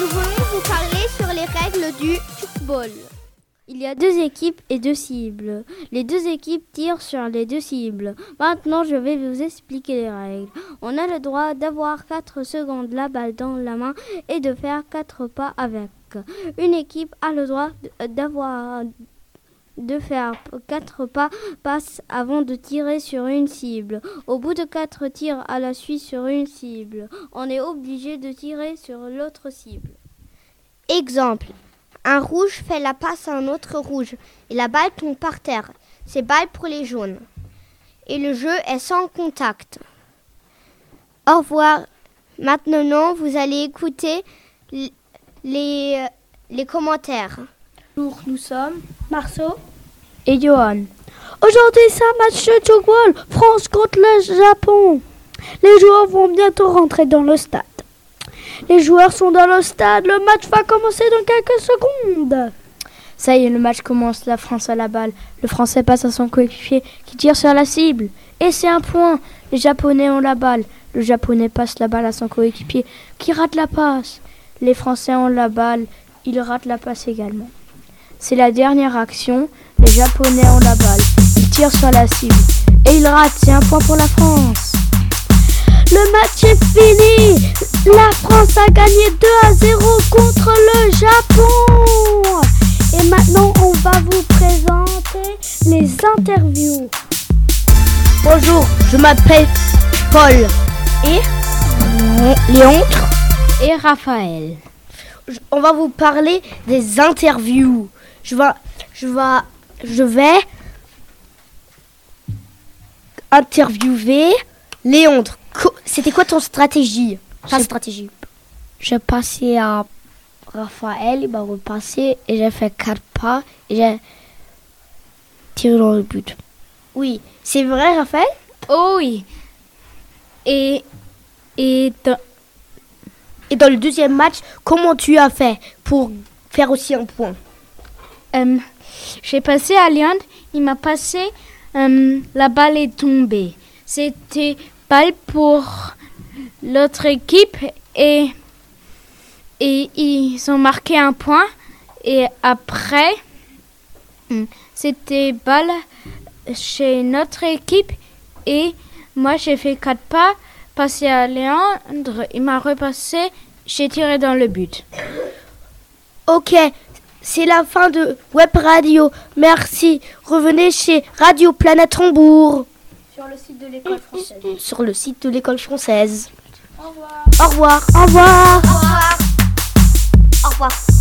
Nous voulons vous parler sur les règles du football. Il y a deux équipes et deux cibles. Les deux équipes tirent sur les deux cibles. Maintenant, je vais vous expliquer les règles. On a le droit d'avoir 4 secondes la balle dans la main et de faire 4 pas avec. Une équipe a le droit d'avoir de faire 4 pas passe avant de tirer sur une cible. Au bout de 4 tirs à la suite sur une cible, on est obligé de tirer sur l'autre cible. Exemple. Un rouge fait la passe à un autre rouge et la balle tombe par terre. C'est balle pour les jaunes. Et le jeu est sans contact. Au revoir. Maintenant, vous allez écouter les, les commentaires. Bonjour, nous sommes Marceau et Johan. Aujourd'hui, c'est un match de football. France contre le Japon. Les joueurs vont bientôt rentrer dans le stade. Les joueurs sont dans le stade. Le match va commencer dans quelques secondes. Ça y est, le match commence. La France a la balle. Le Français passe à son coéquipier qui tire sur la cible. Et c'est un point. Les Japonais ont la balle. Le Japonais passe la balle à son coéquipier qui rate la passe. Les Français ont la balle. Il rate la passe également. C'est la dernière action. Les Japonais ont la balle. Ils tirent sur la cible. Et ils ratent. C'est un point pour la France. Le match est fini. La France a gagné 2 à 0 contre le Japon. Et maintenant, on va vous présenter les interviews. Bonjour, je m'appelle Paul et? Léontre et Raphaël. On va vous parler des interviews. Je vais, je vais, je vais interviewer Léontre. C'était quoi ton stratégie? Ta stratégie J'ai passé à Raphaël, il m'a repassé et j'ai fait quatre pas et j'ai tiré dans le but. Oui, c'est vrai Raphaël? Oh oui. Et, et, dans, et dans le deuxième match, comment tu as fait pour faire aussi un point? Euh, J'ai passé à Léon, il m'a passé, euh, la balle est tombée. C'était balle pour l'autre équipe et, et ils ont marqué un point. Et après, hmm, c'était balle chez notre équipe et moi j'ai fait quatre pas, passé à Léandre, il m'a repassé, j'ai tiré dans le but. Ok, c'est la fin de Web Radio. Merci. Revenez chez Radio Planète Rambourg. Sur le site de l'école française. Sur le site de l'école française. Au revoir. Au revoir. Au revoir. Au revoir. Au revoir.